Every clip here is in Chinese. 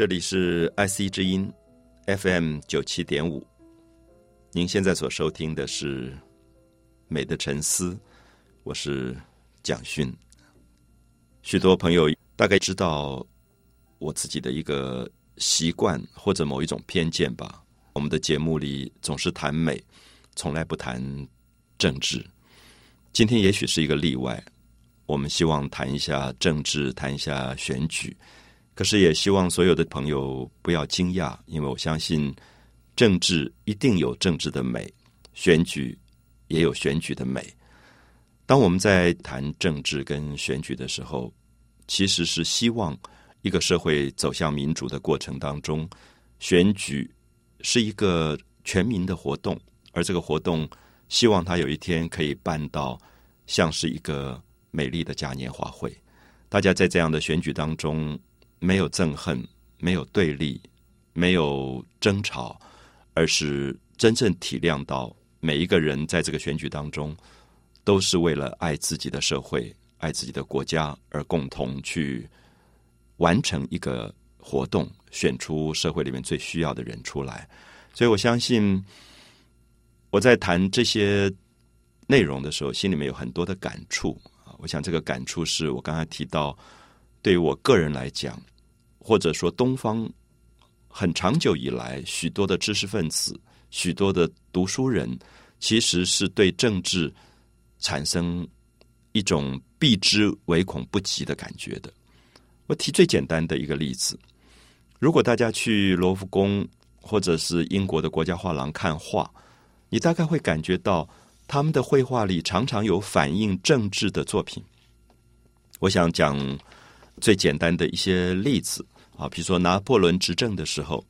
这里是 IC 之音 FM 九七点五，您现在所收听的是《美的沉思》，我是蒋勋。许多朋友大概知道我自己的一个习惯或者某一种偏见吧。我们的节目里总是谈美，从来不谈政治。今天也许是一个例外，我们希望谈一下政治，谈一下选举。可是也希望所有的朋友不要惊讶，因为我相信政治一定有政治的美，选举也有选举的美。当我们在谈政治跟选举的时候，其实是希望一个社会走向民主的过程当中，选举是一个全民的活动，而这个活动希望它有一天可以办到像是一个美丽的嘉年华会，大家在这样的选举当中。没有憎恨，没有对立，没有争吵，而是真正体谅到每一个人在这个选举当中，都是为了爱自己的社会、爱自己的国家而共同去完成一个活动，选出社会里面最需要的人出来。所以我相信，我在谈这些内容的时候，心里面有很多的感触啊。我想这个感触是我刚才提到，对于我个人来讲。或者说，东方很长久以来，许多的知识分子、许多的读书人，其实是对政治产生一种避之唯恐不及的感觉的。我提最简单的一个例子：如果大家去罗浮宫或者是英国的国家画廊看画，你大概会感觉到他们的绘画里常常有反映政治的作品。我想讲。最简单的一些例子啊，比如说拿破仑执政的时候，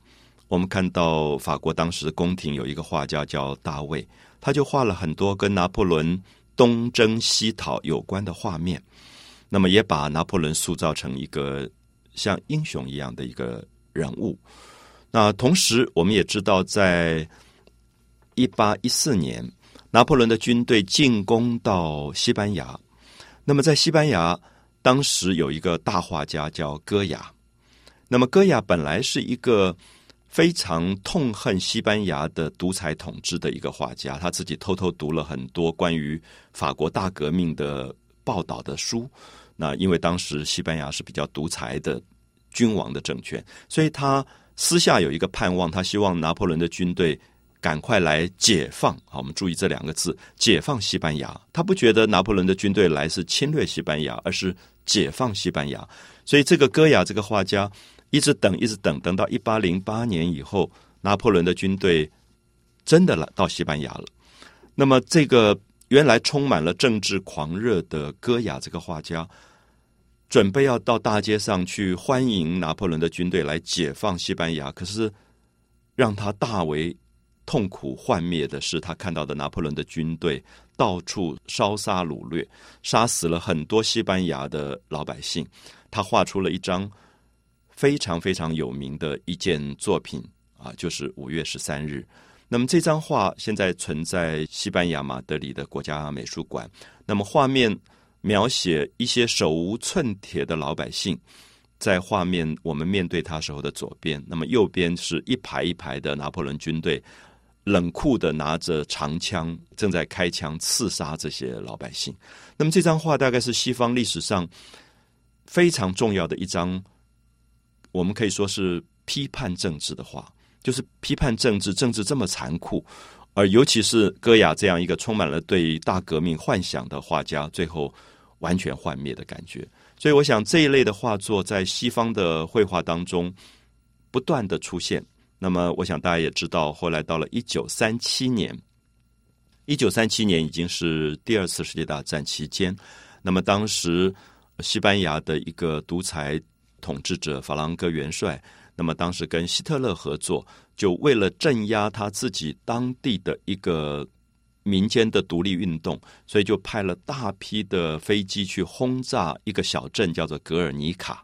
我们看到法国当时的宫廷有一个画家叫大卫，他就画了很多跟拿破仑东征西讨有关的画面，那么也把拿破仑塑造成一个像英雄一样的一个人物。那同时，我们也知道，在一八一四年，拿破仑的军队进攻到西班牙，那么在西班牙。当时有一个大画家叫戈雅，那么戈雅本来是一个非常痛恨西班牙的独裁统治的一个画家，他自己偷偷读了很多关于法国大革命的报道的书。那因为当时西班牙是比较独裁的君王的政权，所以他私下有一个盼望，他希望拿破仑的军队。赶快来解放！好，我们注意这两个字：解放西班牙。他不觉得拿破仑的军队来是侵略西班牙，而是解放西班牙。所以，这个戈雅这个画家一直等，一直等，等到一八零八年以后，拿破仑的军队真的来到西班牙了。那么，这个原来充满了政治狂热的戈雅这个画家，准备要到大街上去欢迎拿破仑的军队来解放西班牙，可是让他大为。痛苦幻灭的是，他看到的拿破仑的军队到处烧杀掳掠，杀死了很多西班牙的老百姓。他画出了一张非常非常有名的一件作品啊，就是五月十三日。那么这张画现在存在西班牙马德里的国家美术馆。那么画面描写一些手无寸铁的老百姓，在画面我们面对他时候的左边，那么右边是一排一排的拿破仑军队。冷酷的拿着长枪，正在开枪刺杀这些老百姓。那么这张画大概是西方历史上非常重要的一张，我们可以说是批判政治的画，就是批判政治，政治这么残酷，而尤其是戈雅这样一个充满了对大革命幻想的画家，最后完全幻灭的感觉。所以，我想这一类的画作在西方的绘画当中不断的出现。那么，我想大家也知道，后来到了一九三七年，一九三七年已经是第二次世界大战期间。那么，当时西班牙的一个独裁统治者法兰哥元帅，那么当时跟希特勒合作，就为了镇压他自己当地的一个民间的独立运动，所以就派了大批的飞机去轰炸一个小镇，叫做格尔尼卡。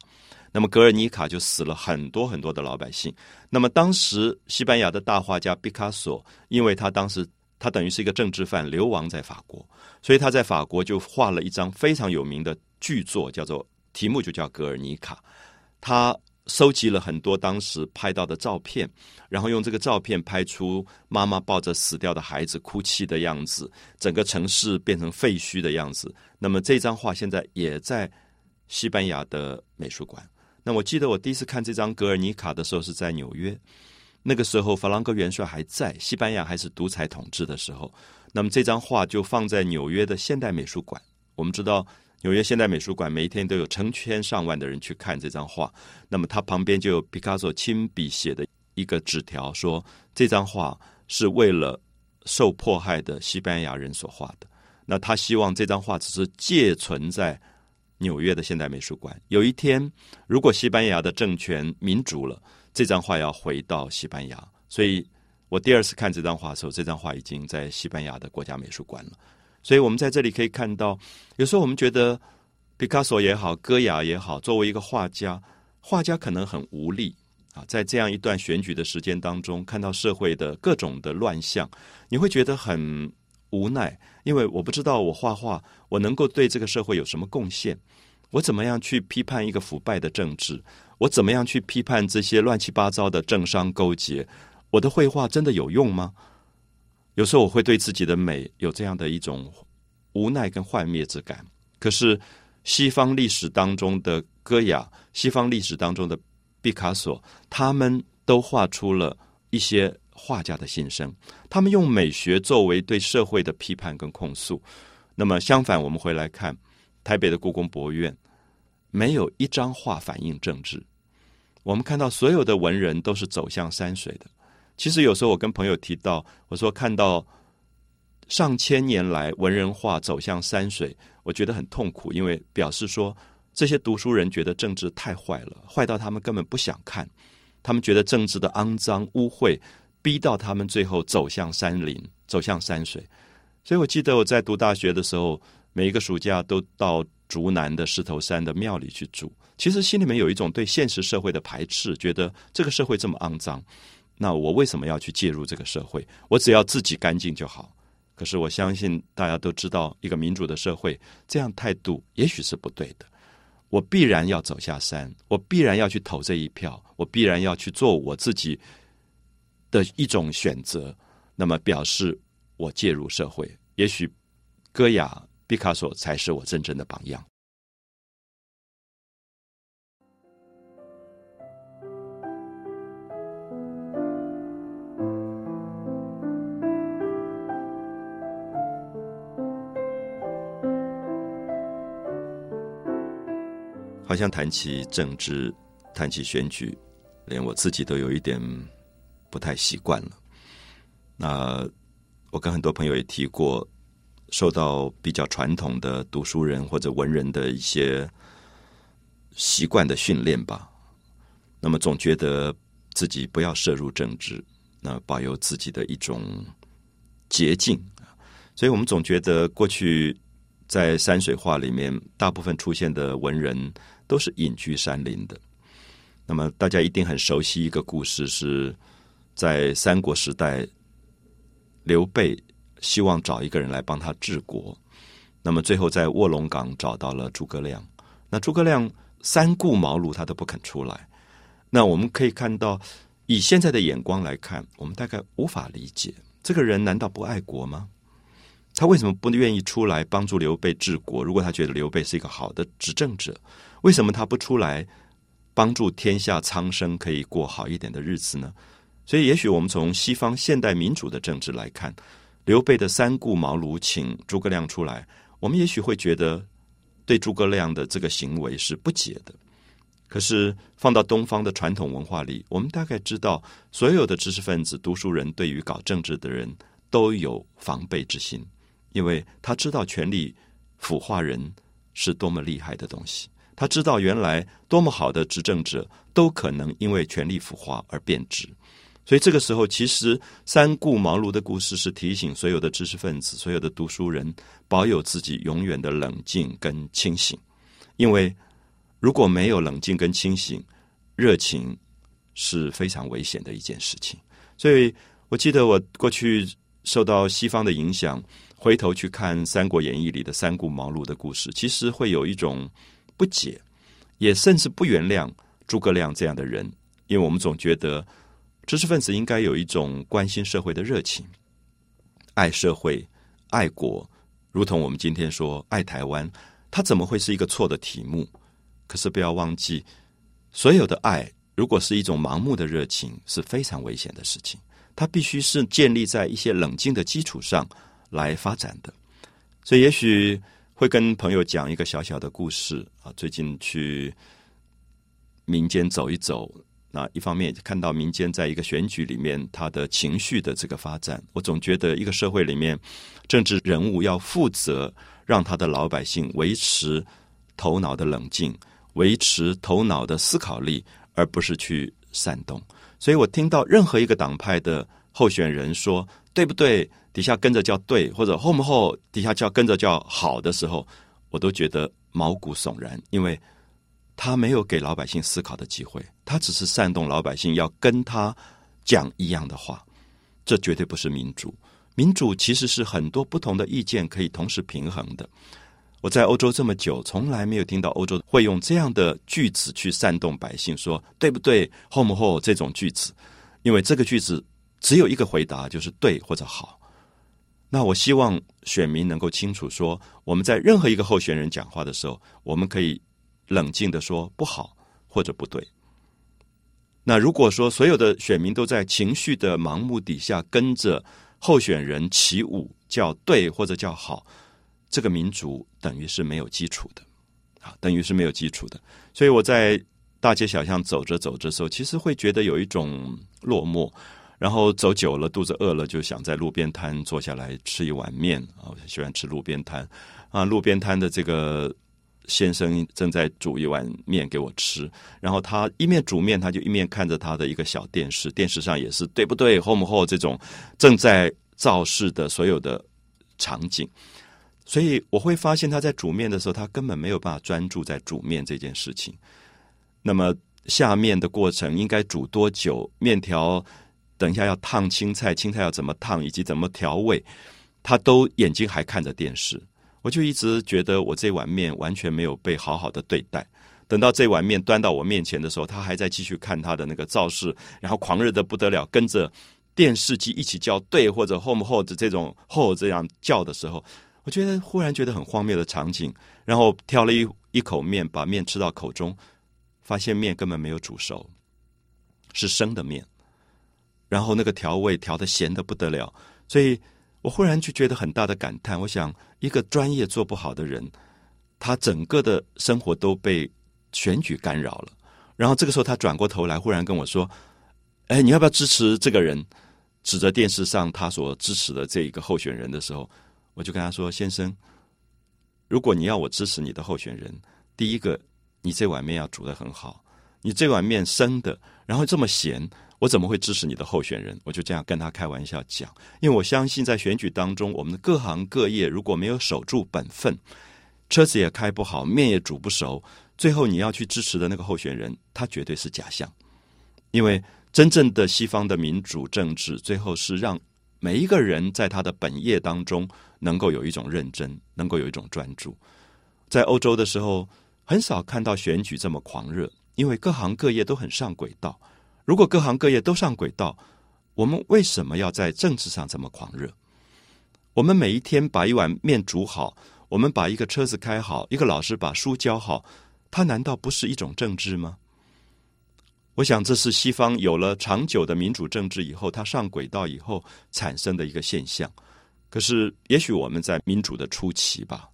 那么格尔尼卡就死了很多很多的老百姓。那么当时西班牙的大画家毕卡索，因为他当时他等于是一个政治犯，流亡在法国，所以他在法国就画了一张非常有名的巨作，叫做题目就叫《格尔尼卡》。他收集了很多当时拍到的照片，然后用这个照片拍出妈妈抱着死掉的孩子哭泣的样子，整个城市变成废墟的样子。那么这张画现在也在西班牙的美术馆。那我记得我第一次看这张《格尔尼卡》的时候是在纽约，那个时候法兰克元帅还在，西班牙还是独裁统治的时候。那么这张画就放在纽约的现代美术馆。我们知道纽约现代美术馆每一天都有成千上万的人去看这张画。那么它旁边就有毕加索亲笔写的一个纸条，说这张画是为了受迫害的西班牙人所画的。那他希望这张画只是借存在。纽约的现代美术馆，有一天，如果西班牙的政权民主了，这张画要回到西班牙。所以我第二次看这张画的时候，这张画已经在西班牙的国家美术馆了。所以我们在这里可以看到，有时候我们觉得毕卡索也好，戈雅也好，作为一个画家，画家可能很无力啊。在这样一段选举的时间当中，看到社会的各种的乱象，你会觉得很。无奈，因为我不知道我画画，我能够对这个社会有什么贡献？我怎么样去批判一个腐败的政治？我怎么样去批判这些乱七八糟的政商勾结？我的绘画真的有用吗？有时候我会对自己的美有这样的一种无奈跟幻灭之感。可是西方历史当中的戈雅，西方历史当中的毕卡索，他们都画出了一些。画家的心声，他们用美学作为对社会的批判跟控诉。那么相反，我们回来看台北的故宫博物院，没有一张画反映政治。我们看到所有的文人都是走向山水的。其实有时候我跟朋友提到，我说看到上千年来文人画走向山水，我觉得很痛苦，因为表示说这些读书人觉得政治太坏了，坏到他们根本不想看，他们觉得政治的肮脏污秽。逼到他们最后走向山林，走向山水。所以我记得我在读大学的时候，每一个暑假都到竹南的石头山的庙里去住。其实心里面有一种对现实社会的排斥，觉得这个社会这么肮脏，那我为什么要去介入这个社会？我只要自己干净就好。可是我相信大家都知道，一个民主的社会这样态度也许是不对的。我必然要走下山，我必然要去投这一票，我必然要去做我自己。的一种选择，那么表示我介入社会，也许戈雅、毕卡索才是我真正的榜样。好像谈起政治，谈起选举，连我自己都有一点。不太习惯了。那我跟很多朋友也提过，受到比较传统的读书人或者文人的一些习惯的训练吧。那么总觉得自己不要涉入政治，那保有自己的一种捷径。所以我们总觉得过去在山水画里面，大部分出现的文人都是隐居山林的。那么大家一定很熟悉一个故事是。在三国时代，刘备希望找一个人来帮他治国，那么最后在卧龙岗找到了诸葛亮。那诸葛亮三顾茅庐，他都不肯出来。那我们可以看到，以现在的眼光来看，我们大概无法理解这个人难道不爱国吗？他为什么不愿意出来帮助刘备治国？如果他觉得刘备是一个好的执政者，为什么他不出来帮助天下苍生可以过好一点的日子呢？所以，也许我们从西方现代民主的政治来看，刘备的三顾茅庐请诸葛亮出来，我们也许会觉得对诸葛亮的这个行为是不解的。可是放到东方的传统文化里，我们大概知道，所有的知识分子、读书人对于搞政治的人都有防备之心，因为他知道权力腐化人是多么厉害的东西，他知道原来多么好的执政者都可能因为权力腐化而变质。所以这个时候，其实三顾茅庐的故事是提醒所有的知识分子、所有的读书人，保有自己永远的冷静跟清醒。因为如果没有冷静跟清醒，热情是非常危险的一件事情。所以我记得我过去受到西方的影响，回头去看《三国演义》里的三顾茅庐的故事，其实会有一种不解，也甚至不原谅诸葛亮这样的人，因为我们总觉得知识分子应该有一种关心社会的热情，爱社会、爱国，如同我们今天说爱台湾，它怎么会是一个错的题目？可是不要忘记，所有的爱如果是一种盲目的热情，是非常危险的事情。它必须是建立在一些冷静的基础上来发展的。所以，也许会跟朋友讲一个小小的故事啊。最近去民间走一走，那一方面看到民间在一个选举里面他的情绪的这个发展，我总觉得一个社会里面政治人物要负责，让他的老百姓维持头脑的冷静，维持头脑的思考力，而不是去煽动。所以我听到任何一个党派的候选人说对不对，底下跟着叫对，或者后不后底下叫跟着叫好的时候，我都觉得毛骨悚然，因为他没有给老百姓思考的机会，他只是煽动老百姓要跟他讲一样的话，这绝对不是民主。民主其实是很多不同的意见可以同时平衡的。我在欧洲这么久，从来没有听到欧洲会用这样的句子去煽动百姓，说对不对，后不后这种句子，因为这个句子只有一个回答，就是对或者好。那我希望选民能够清楚说，我们在任何一个候选人讲话的时候，我们可以冷静的说不好或者不对。那如果说所有的选民都在情绪的盲目底下跟着候选人起舞，叫对或者叫好。这个民族等于是没有基础的，啊，等于是没有基础的。所以我在大街小巷走着走着时候，其实会觉得有一种落寞。然后走久了，肚子饿了，就想在路边摊坐下来吃一碗面啊，我喜欢吃路边摊啊。路边摊的这个先生正在煮一碗面给我吃，然后他一面煮面，他就一面看着他的一个小电视，电视上也是对不对，，home 后这种正在造势的所有的场景。所以我会发现他在煮面的时候，他根本没有办法专注在煮面这件事情。那么下面的过程应该煮多久？面条等一下要烫青菜，青菜要怎么烫，以及怎么调味，他都眼睛还看着电视。我就一直觉得我这碗面完全没有被好好的对待。等到这碗面端到我面前的时候，他还在继续看他的那个造势，然后狂热的不得了，跟着电视机一起叫对或者 “home hold” 这种 “hold” 这样叫的时候。我觉得忽然觉得很荒谬的场景，然后挑了一一口面，把面吃到口中，发现面根本没有煮熟，是生的面。然后那个调味调的咸的不得了，所以我忽然就觉得很大的感叹。我想，一个专业做不好的人，他整个的生活都被选举干扰了。然后这个时候，他转过头来，忽然跟我说：“哎，你要不要支持这个人？”指着电视上他所支持的这一个候选人的时候。我就跟他说：“先生，如果你要我支持你的候选人，第一个，你这碗面要煮得很好。你这碗面生的，然后这么咸，我怎么会支持你的候选人？”我就这样跟他开玩笑讲，因为我相信在选举当中，我们的各行各业如果没有守住本分，车子也开不好，面也煮不熟，最后你要去支持的那个候选人，他绝对是假象。因为真正的西方的民主政治，最后是让每一个人在他的本业当中。能够有一种认真，能够有一种专注。在欧洲的时候，很少看到选举这么狂热，因为各行各业都很上轨道。如果各行各业都上轨道，我们为什么要在政治上这么狂热？我们每一天把一碗面煮好，我们把一个车子开好，一个老师把书教好，它难道不是一种政治吗？我想，这是西方有了长久的民主政治以后，它上轨道以后产生的一个现象。可是，也许我们在民主的初期吧，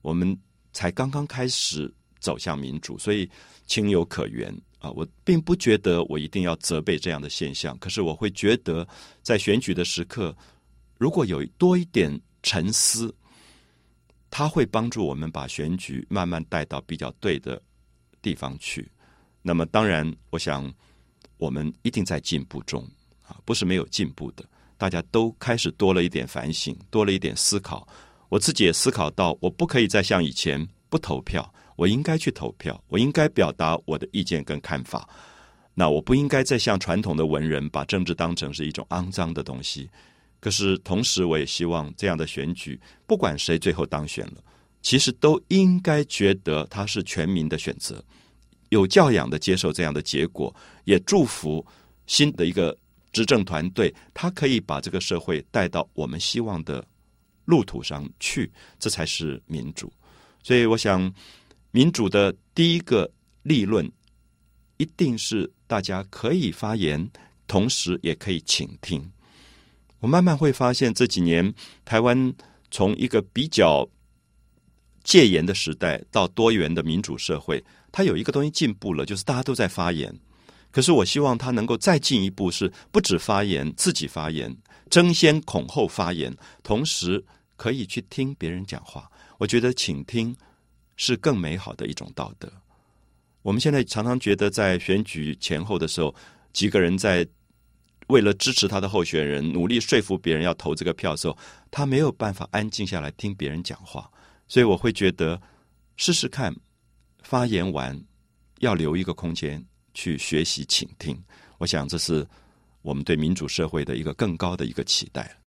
我们才刚刚开始走向民主，所以情有可原啊。我并不觉得我一定要责备这样的现象，可是我会觉得，在选举的时刻，如果有多一点沉思，它会帮助我们把选举慢慢带到比较对的地方去。那么，当然，我想我们一定在进步中啊，不是没有进步的。大家都开始多了一点反省，多了一点思考。我自己也思考到，我不可以再像以前不投票，我应该去投票，我应该表达我的意见跟看法。那我不应该再像传统的文人把政治当成是一种肮脏的东西。可是同时，我也希望这样的选举，不管谁最后当选了，其实都应该觉得他是全民的选择。有教养的接受这样的结果，也祝福新的一个执政团队，他可以把这个社会带到我们希望的路途上去，这才是民主。所以，我想民主的第一个立论，一定是大家可以发言，同时也可以倾听。我慢慢会发现，这几年台湾从一个比较戒严的时代到多元的民主社会，它有一个东西进步了，就是大家都在发言。可是我希望它能够再进一步，是不止发言，自己发言，争先恐后发言，同时可以去听别人讲话。我觉得倾听是更美好的一种道德。我们现在常常觉得，在选举前后的时候，几个人在。为了支持他的候选人，努力说服别人要投这个票的时候，他没有办法安静下来听别人讲话，所以我会觉得试试看，发言完要留一个空间去学习倾听。我想这是我们对民主社会的一个更高的一个期待。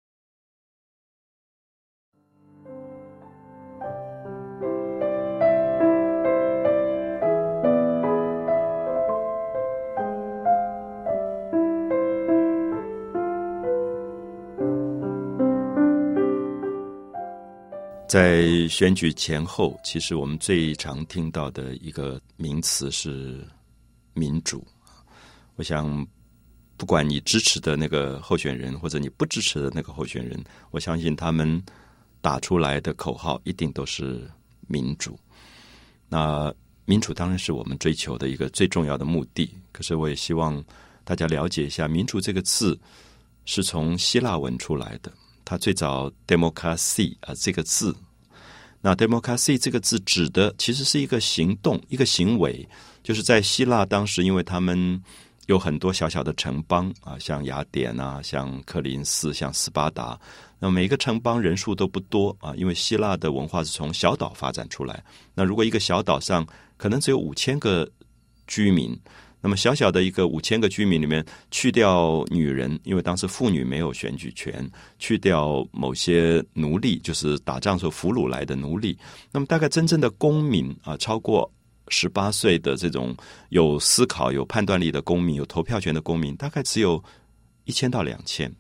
在选举前后，其实我们最常听到的一个名词是民主。我想，不管你支持的那个候选人，或者你不支持的那个候选人，我相信他们打出来的口号一定都是民主。那民主当然是我们追求的一个最重要的目的。可是，我也希望大家了解一下，民主这个字是从希腊文出来的。它最早 “democracy” 啊这个字，那 “democracy” 这个字指的其实是一个行动、一个行为，就是在希腊当时，因为他们有很多小小的城邦啊，像雅典啊，像克林斯、像斯巴达，那每个城邦人数都不多啊，因为希腊的文化是从小岛发展出来。那如果一个小岛上可能只有五千个居民。那么小小的一个五千个居民里面，去掉女人，因为当时妇女没有选举权；去掉某些奴隶，就是打仗时候俘虏来的奴隶。那么大概真正的公民啊，超过十八岁的这种有思考、有判断力的公民、有投票权的公民，大概只有一千到两千。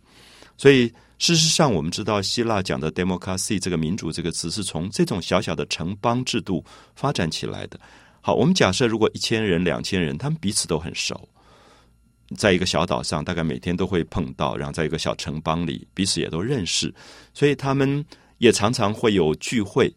所以事实上，我们知道希腊讲的 “democracy” 这个民主这个词，是从这种小小的城邦制度发展起来的。好，我们假设如果一千人、两千人，他们彼此都很熟，在一个小岛上，大概每天都会碰到，然后在一个小城邦里，彼此也都认识，所以他们也常常会有聚会。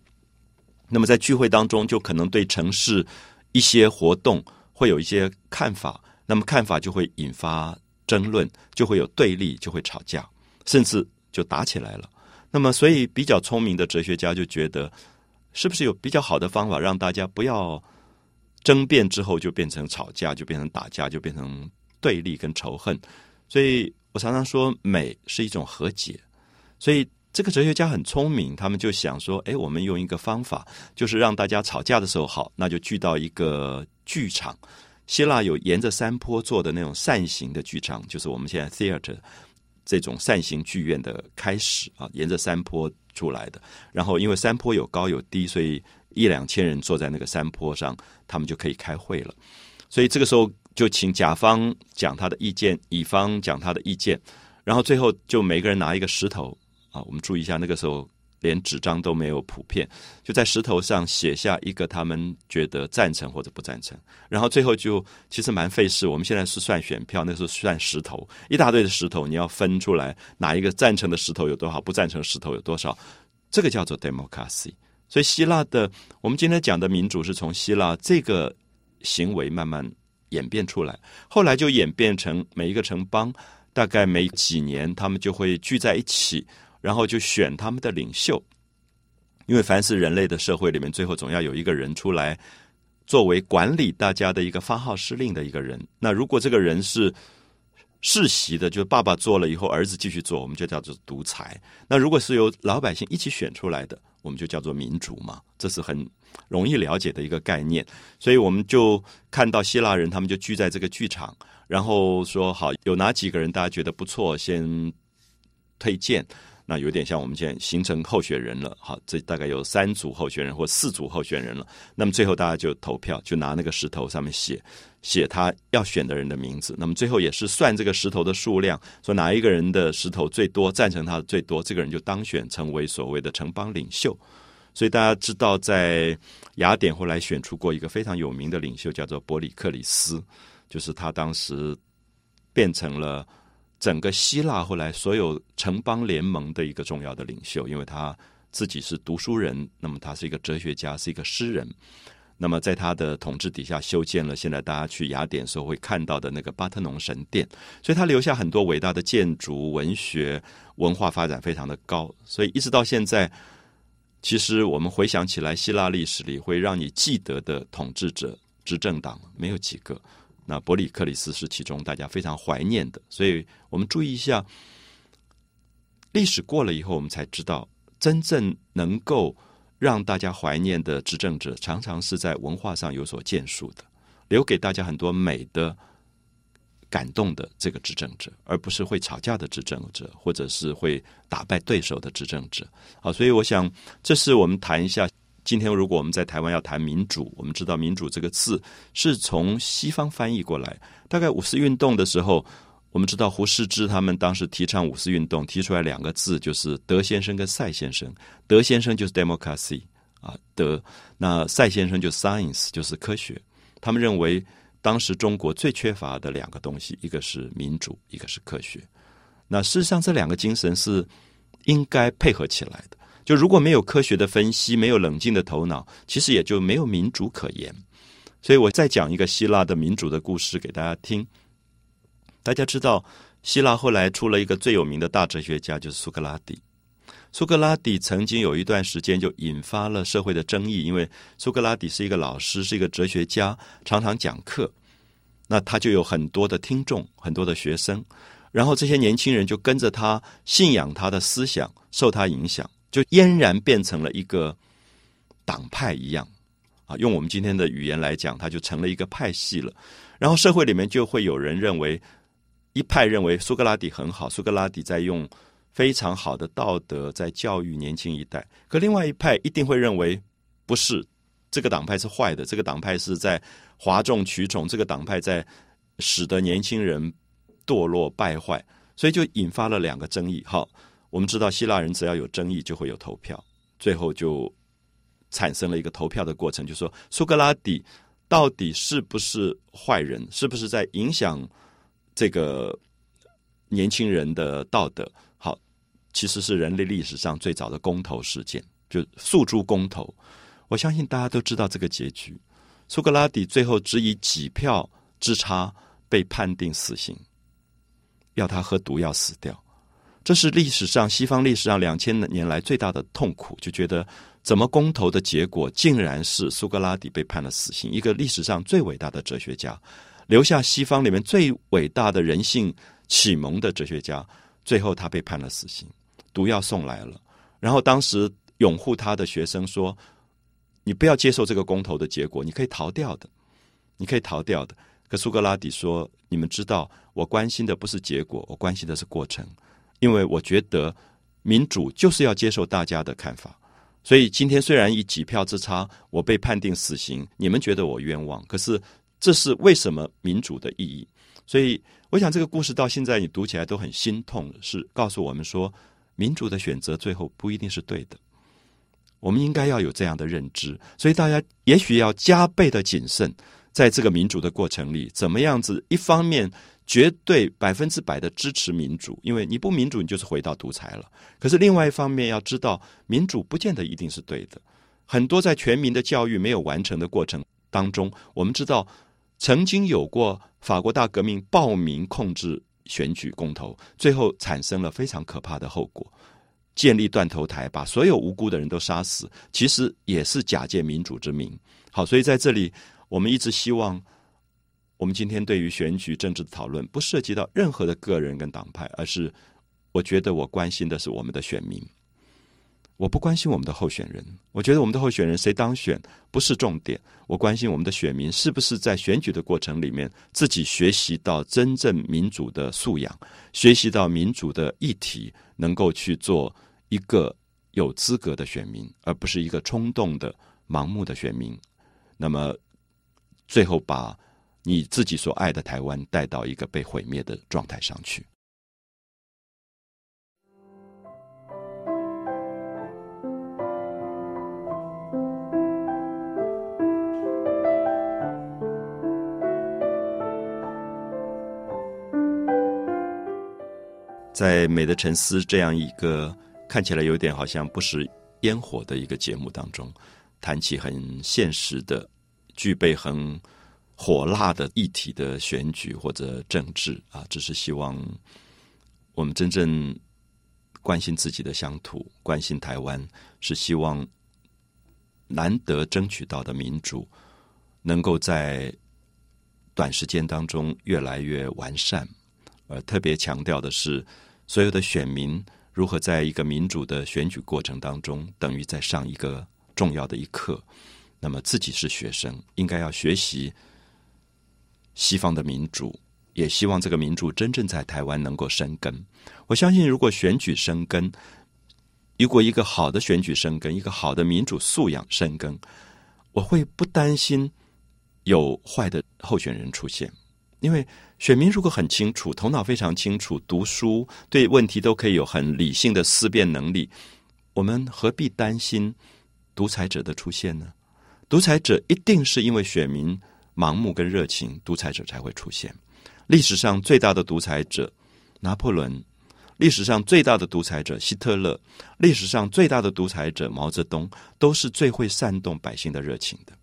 那么在聚会当中，就可能对城市一些活动会有一些看法，那么看法就会引发争论，就会有对立，就会吵架，甚至就打起来了。那么，所以比较聪明的哲学家就觉得，是不是有比较好的方法让大家不要？争辩之后就变成吵架，就变成打架，就变成对立跟仇恨。所以我常常说，美是一种和解。所以这个哲学家很聪明，他们就想说：，哎，我们用一个方法，就是让大家吵架的时候好，那就聚到一个剧场。希腊有沿着山坡做的那种扇形的剧场，就是我们现在 theater 这种扇形剧院的开始啊，沿着山坡出来的。然后因为山坡有高有低，所以。一两千人坐在那个山坡上，他们就可以开会了。所以这个时候就请甲方讲他的意见，乙方讲他的意见，然后最后就每个人拿一个石头啊。我们注意一下，那个时候连纸张都没有普遍，就在石头上写下一个他们觉得赞成或者不赞成。然后最后就其实蛮费事。我们现在是算选票，那时候算石头，一大堆的石头，你要分出来哪一个赞成的石头有多少，不赞成石头有多少，这个叫做 democracy。所以，希腊的我们今天讲的民主是从希腊这个行为慢慢演变出来，后来就演变成每一个城邦大概每几年他们就会聚在一起，然后就选他们的领袖。因为凡是人类的社会里面，最后总要有一个人出来作为管理大家的一个发号施令的一个人。那如果这个人是世袭的，就是爸爸做了以后儿子继续做，我们就叫做独裁。那如果是由老百姓一起选出来的。我们就叫做民主嘛，这是很容易了解的一个概念。所以我们就看到希腊人，他们就聚在这个剧场，然后说好有哪几个人大家觉得不错，先推荐。那有点像我们现在形成候选人了，好，这大概有三组候选人或四组候选人了。那么最后大家就投票，就拿那个石头上面写写他要选的人的名字。那么最后也是算这个石头的数量，说哪一个人的石头最多，赞成他的最多，这个人就当选成为所谓的城邦领袖。所以大家知道，在雅典后来选出过一个非常有名的领袖，叫做伯里克里斯，就是他当时变成了。整个希腊后来所有城邦联盟的一个重要的领袖，因为他自己是读书人，那么他是一个哲学家，是一个诗人。那么在他的统治底下，修建了现在大家去雅典时候会看到的那个巴特农神殿，所以他留下很多伟大的建筑、文学、文化发展非常的高。所以一直到现在，其实我们回想起来，希腊历史里会让你记得的统治者、执政党没有几个。那伯里克里斯是其中大家非常怀念的，所以我们注意一下，历史过了以后，我们才知道，真正能够让大家怀念的执政者，常常是在文化上有所建树的，留给大家很多美的、感动的这个执政者，而不是会吵架的执政者，或者是会打败对手的执政者。好，所以我想，这是我们谈一下。今天，如果我们在台湾要谈民主，我们知道“民主”这个字是从西方翻译过来。大概五四运动的时候，我们知道胡适之他们当时提倡五四运动，提出来两个字，就是德先生跟赛先生。德先生就是 democracy 啊，德；那赛先生就 science，就是科学。他们认为，当时中国最缺乏的两个东西，一个是民主，一个是科学。那事实上，这两个精神是应该配合起来的。就如果没有科学的分析，没有冷静的头脑，其实也就没有民主可言。所以我再讲一个希腊的民主的故事给大家听。大家知道，希腊后来出了一个最有名的大哲学家，就是苏格拉底。苏格拉底曾经有一段时间就引发了社会的争议，因为苏格拉底是一个老师，是一个哲学家，常常讲课，那他就有很多的听众，很多的学生，然后这些年轻人就跟着他，信仰他的思想，受他影响。就俨然变成了一个党派一样啊！用我们今天的语言来讲，它就成了一个派系了。然后社会里面就会有人认为，一派认为苏格拉底很好，苏格拉底在用非常好的道德在教育年轻一代；可另外一派一定会认为不是，这个党派是坏的，这个党派是在哗众取宠，这个党派在使得年轻人堕落败坏，所以就引发了两个争议。好。我们知道，希腊人只要有争议，就会有投票，最后就产生了一个投票的过程，就说苏格拉底到底是不是坏人，是不是在影响这个年轻人的道德？好，其实是人类历史上最早的公投事件，就诉诸公投。我相信大家都知道这个结局，苏格拉底最后只以几票之差被判定死刑，要他喝毒药死掉。这是历史上西方历史上两千年来最大的痛苦，就觉得怎么公投的结果竟然是苏格拉底被判了死刑，一个历史上最伟大的哲学家，留下西方里面最伟大的人性启蒙的哲学家，最后他被判了死刑，毒药送来了，然后当时拥护他的学生说：“你不要接受这个公投的结果，你可以逃掉的，你可以逃掉的。”可苏格拉底说：“你们知道，我关心的不是结果，我关心的是过程。”因为我觉得民主就是要接受大家的看法，所以今天虽然以几票之差我被判定死刑，你们觉得我冤枉，可是这是为什么民主的意义？所以我想这个故事到现在你读起来都很心痛，是告诉我们说民主的选择最后不一定是对的，我们应该要有这样的认知，所以大家也许要加倍的谨慎，在这个民主的过程里，怎么样子？一方面。绝对百分之百的支持民主，因为你不民主，你就是回到独裁了。可是另外一方面，要知道民主不见得一定是对的。很多在全民的教育没有完成的过程当中，我们知道曾经有过法国大革命，暴民控制选举公投，最后产生了非常可怕的后果，建立断头台，把所有无辜的人都杀死，其实也是假借民主之名。好，所以在这里，我们一直希望。我们今天对于选举政治的讨论，不涉及到任何的个人跟党派，而是我觉得我关心的是我们的选民。我不关心我们的候选人，我觉得我们的候选人谁当选不是重点，我关心我们的选民是不是在选举的过程里面自己学习到真正民主的素养，学习到民主的议题，能够去做一个有资格的选民，而不是一个冲动的盲目的选民。那么最后把你自己所爱的台湾带到一个被毁灭的状态上去。在美的沉思这样一个看起来有点好像不食烟火的一个节目当中，谈起很现实的、具备很火辣的议题的选举或者政治啊，只是希望我们真正关心自己的乡土、关心台湾，是希望难得争取到的民主，能够在短时间当中越来越完善。而特别强调的是。所有的选民如何在一个民主的选举过程当中，等于在上一个重要的一课。那么自己是学生，应该要学习西方的民主，也希望这个民主真正在台湾能够生根。我相信，如果选举生根，如果一个好的选举生根，一个好的民主素养生根，我会不担心有坏的候选人出现。因为选民如果很清楚，头脑非常清楚，读书对问题都可以有很理性的思辨能力，我们何必担心独裁者的出现呢？独裁者一定是因为选民盲目跟热情，独裁者才会出现。历史上最大的独裁者拿破仑，历史上最大的独裁者希特勒，历史上最大的独裁者毛泽东，都是最会煽动百姓的热情的。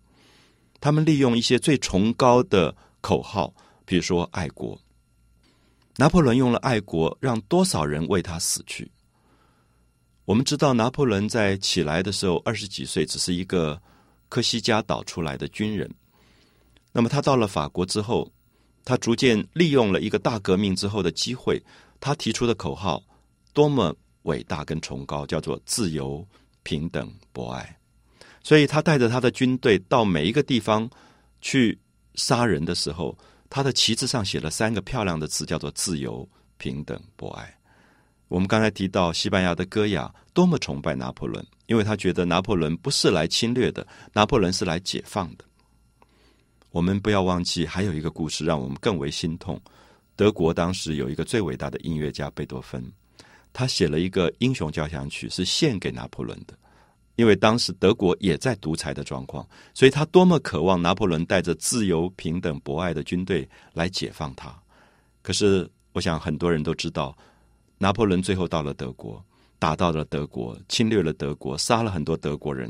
他们利用一些最崇高的口号。比如说爱国，拿破仑用了爱国，让多少人为他死去？我们知道，拿破仑在起来的时候二十几岁，只是一个科西嘉岛出来的军人。那么他到了法国之后，他逐渐利用了一个大革命之后的机会，他提出的口号多么伟大跟崇高，叫做自由、平等、博爱。所以他带着他的军队到每一个地方去杀人的时候。他的旗帜上写了三个漂亮的字，叫做“自由、平等、博爱”。我们刚才提到西班牙的戈雅多么崇拜拿破仑，因为他觉得拿破仑不是来侵略的，拿破仑是来解放的。我们不要忘记，还有一个故事让我们更为心痛。德国当时有一个最伟大的音乐家贝多芬，他写了一个英雄交响曲，是献给拿破仑的。因为当时德国也在独裁的状况，所以他多么渴望拿破仑带着自由、平等、博爱的军队来解放他。可是，我想很多人都知道，拿破仑最后到了德国，打到了德国，侵略了德国，杀了很多德国人。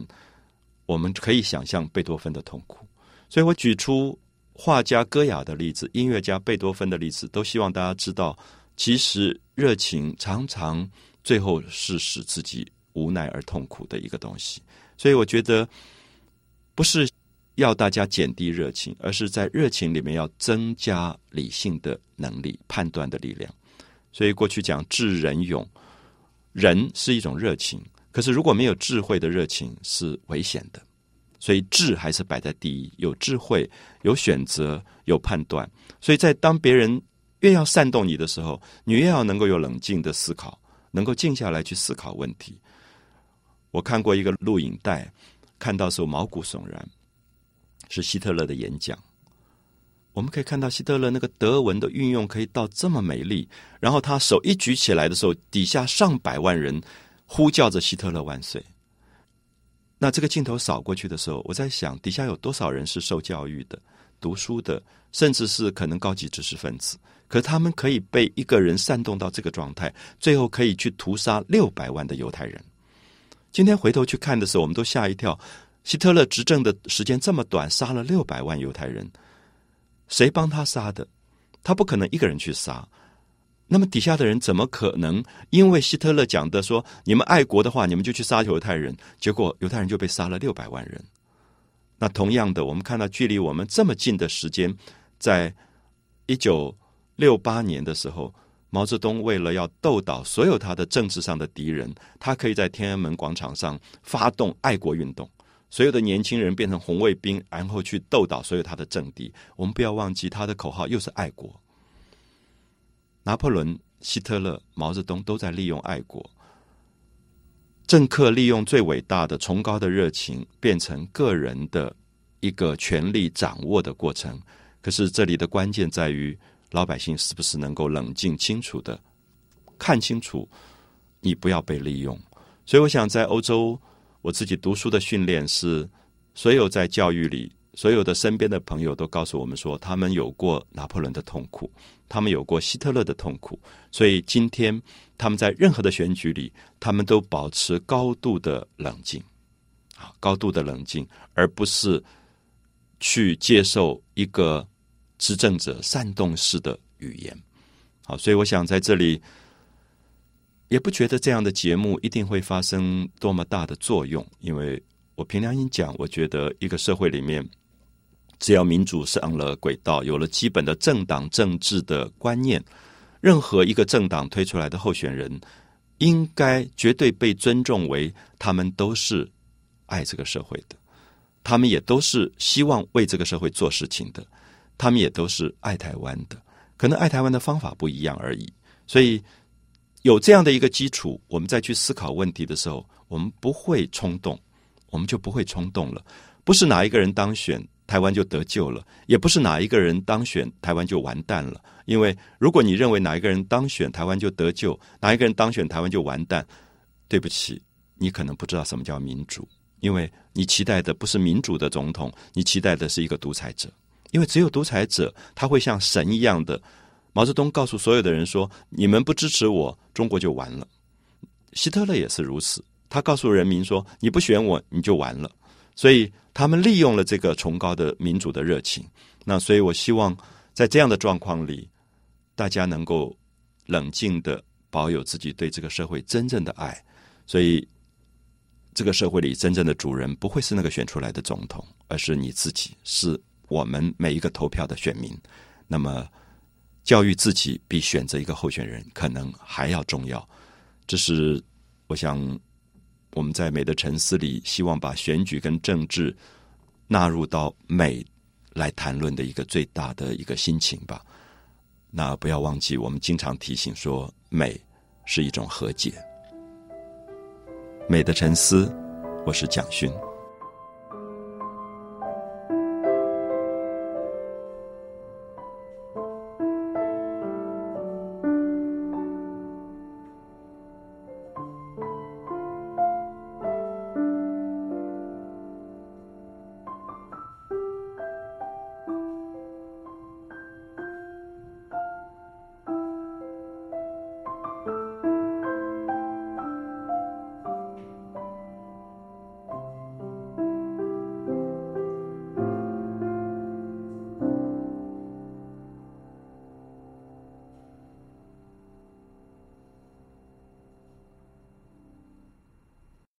我们可以想象贝多芬的痛苦。所以我举出画家戈雅的例子，音乐家贝多芬的例子，都希望大家知道，其实热情常常最后是使自己。无奈而痛苦的一个东西，所以我觉得不是要大家减低热情，而是在热情里面要增加理性的能力、判断的力量。所以过去讲智仁勇，仁是一种热情，可是如果没有智慧的热情是危险的。所以智还是摆在第一，有智慧、有选择、有判断。所以在当别人越要煽动你的时候，你越要能够有冷静的思考，能够静下来去思考问题。我看过一个录影带，看到时候毛骨悚然，是希特勒的演讲。我们可以看到希特勒那个德文的运用可以到这么美丽，然后他手一举起来的时候，底下上百万人呼叫着希特勒万岁。那这个镜头扫过去的时候，我在想，底下有多少人是受教育的、读书的，甚至是可能高级知识分子，可他们可以被一个人煽动到这个状态，最后可以去屠杀六百万的犹太人。今天回头去看的时候，我们都吓一跳。希特勒执政的时间这么短，杀了六百万犹太人，谁帮他杀的？他不可能一个人去杀。那么底下的人怎么可能因为希特勒讲的说你们爱国的话，你们就去杀犹太人？结果犹太人就被杀了六百万人。那同样的，我们看到距离我们这么近的时间，在一九六八年的时候，毛泽东为了要斗倒所有他的政治上的敌人，他可以在天安门广场上发动爱国运动，所有的年轻人变成红卫兵，然后去斗倒所有他的政敌。我们不要忘记，他的口号又是爱国。拿破仑、希特勒、毛泽东都在利用爱国。政客利用最伟大的、崇高的热情，变成个人的一个权力掌握的过程。可是这里的关键在于，老百姓是不是能够冷静、清楚的看清楚，你不要被利用。所以，我想在欧洲，我自己读书的训练是，所有在教育里。所有的身边的朋友都告诉我们说，他们有过拿破仑的痛苦，他们有过希特勒的痛苦，所以今天他们在任何的选举里，他们都保持高度的冷静，啊，高度的冷静，而不是去接受一个执政者煽动式的语言。好，所以我想在这里也不觉得这样的节目一定会发生多么大的作用，因为我凭良心讲，我觉得一个社会里面。只要民主上了轨道，有了基本的政党政治的观念，任何一个政党推出来的候选人，应该绝对被尊重为他们都是爱这个社会的，他们也都是希望为这个社会做事情的，他们也都是爱台湾的，可能爱台湾的方法不一样而已。所以有这样的一个基础，我们再去思考问题的时候，我们不会冲动，我们就不会冲动了。不是哪一个人当选。台湾就得救了，也不是哪一个人当选，台湾就完蛋了。因为如果你认为哪一个人当选，台湾就得救，哪一个人当选，台湾就完蛋，对不起，你可能不知道什么叫民主，因为你期待的不是民主的总统，你期待的是一个独裁者。因为只有独裁者，他会像神一样的。毛泽东告诉所有的人说：“你们不支持我，中国就完了。”希特勒也是如此，他告诉人民说：“你不选我，你就完了。”所以。他们利用了这个崇高的民主的热情，那所以我希望在这样的状况里，大家能够冷静的保有自己对这个社会真正的爱。所以，这个社会里真正的主人不会是那个选出来的总统，而是你自己，是我们每一个投票的选民。那么，教育自己比选择一个候选人可能还要重要。这是我想。我们在美的沉思里，希望把选举跟政治纳入到美来谈论的一个最大的一个心情吧。那不要忘记，我们经常提醒说，美是一种和解。美的沉思，我是蒋勋。